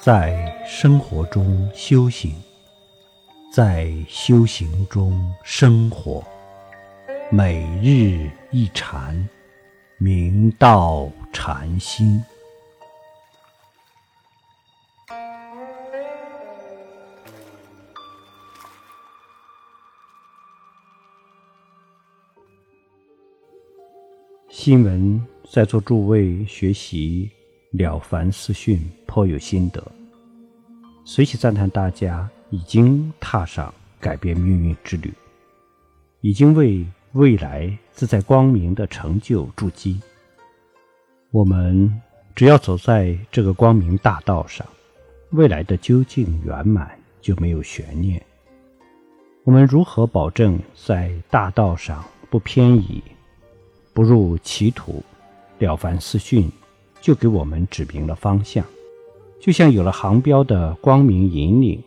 在生活中修行，在修行中生活，每日一禅，明道禅心。新闻在座诸位学习《了凡四训》颇有心得，随喜赞叹大家已经踏上改变命运之旅，已经为未来自在光明的成就筑基。我们只要走在这个光明大道上，未来的究竟圆满就没有悬念。我们如何保证在大道上不偏移？不入歧途，了凡四训就给我们指明了方向。就像有了航标的光明引领，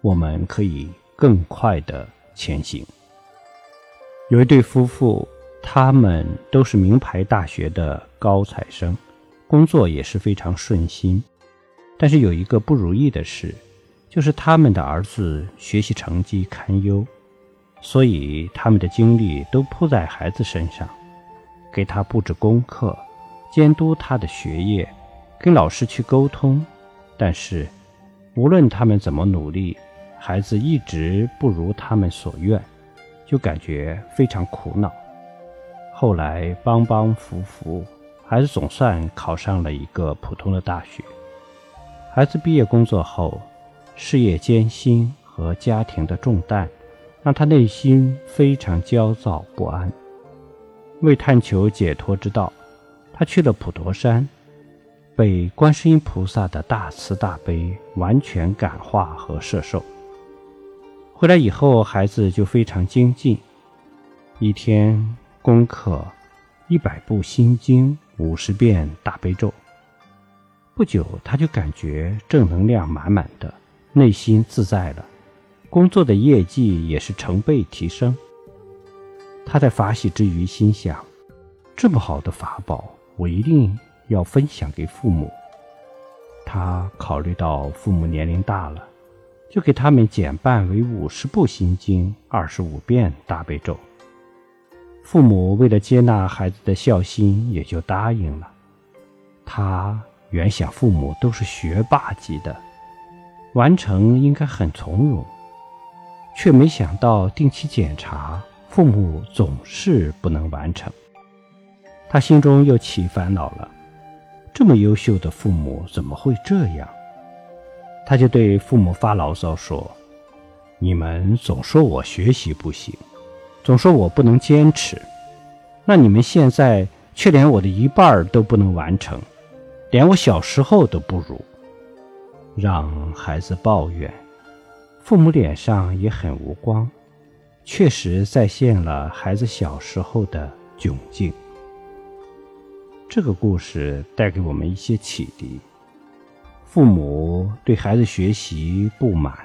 我们可以更快的前行。有一对夫妇，他们都是名牌大学的高材生，工作也是非常顺心。但是有一个不如意的事，就是他们的儿子学习成绩堪忧，所以他们的精力都扑在孩子身上。给他布置功课，监督他的学业，跟老师去沟通，但是无论他们怎么努力，孩子一直不如他们所愿，就感觉非常苦恼。后来帮帮扶扶，孩子总算考上了一个普通的大学。孩子毕业工作后，事业艰辛和家庭的重担，让他内心非常焦躁不安。为探求解脱之道，他去了普陀山，被观世音菩萨的大慈大悲完全感化和摄受。回来以后，孩子就非常精进，一天功课一百部心经，五十遍大悲咒。不久，他就感觉正能量满满的，内心自在了，工作的业绩也是成倍提升。他在法喜之余心想：这么好的法宝，我一定要分享给父母。他考虑到父母年龄大了，就给他们减半为五十部心经，二十五遍大悲咒。父母为了接纳孩子的孝心，也就答应了。他原想父母都是学霸级的，完成应该很从容，却没想到定期检查。父母总是不能完成，他心中又起烦恼了。这么优秀的父母怎么会这样？他就对父母发牢骚说：“你们总说我学习不行，总说我不能坚持，那你们现在却连我的一半都不能完成，连我小时候都不如。”让孩子抱怨，父母脸上也很无光。确实再现了孩子小时候的窘境。这个故事带给我们一些启迪：父母对孩子学习不满，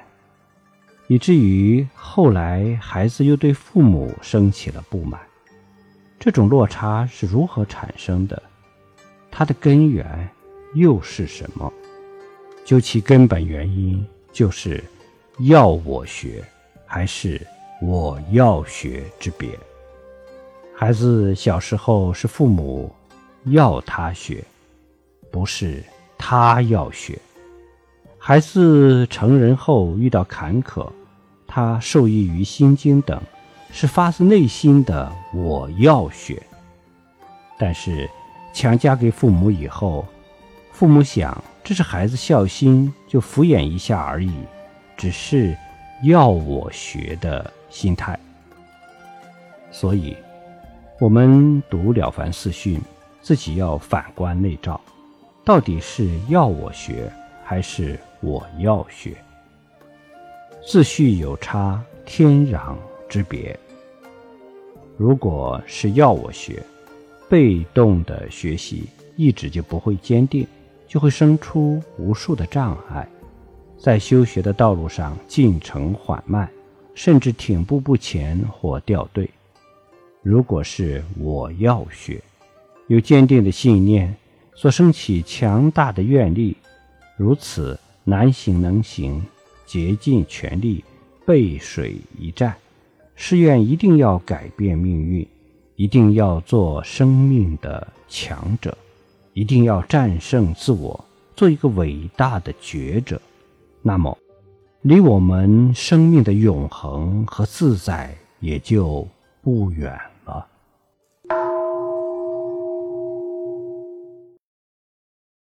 以至于后来孩子又对父母升起了不满。这种落差是如何产生的？它的根源又是什么？究其根本原因，就是要我学，还是？我要学之别。孩子小时候是父母要他学，不是他要学。孩子成人后遇到坎坷，他受益于心经等，是发自内心的我要学。但是强加给父母以后，父母想这是孩子孝心，就敷衍一下而已，只是要我学的。心态，所以，我们读《了凡四训》，自己要反观内照，到底是要我学，还是我要学？自序有差天壤之别。如果是要我学，被动的学习，意志就不会坚定，就会生出无数的障碍，在修学的道路上进程缓慢。甚至停步不前或掉队。如果是我要学，有坚定的信念，所升起强大的愿力，如此难行能行，竭尽全力，背水一战，誓愿一定要改变命运，一定要做生命的强者，一定要战胜自我，做一个伟大的觉者，那么，离我们生命的永恒和自在也就不远。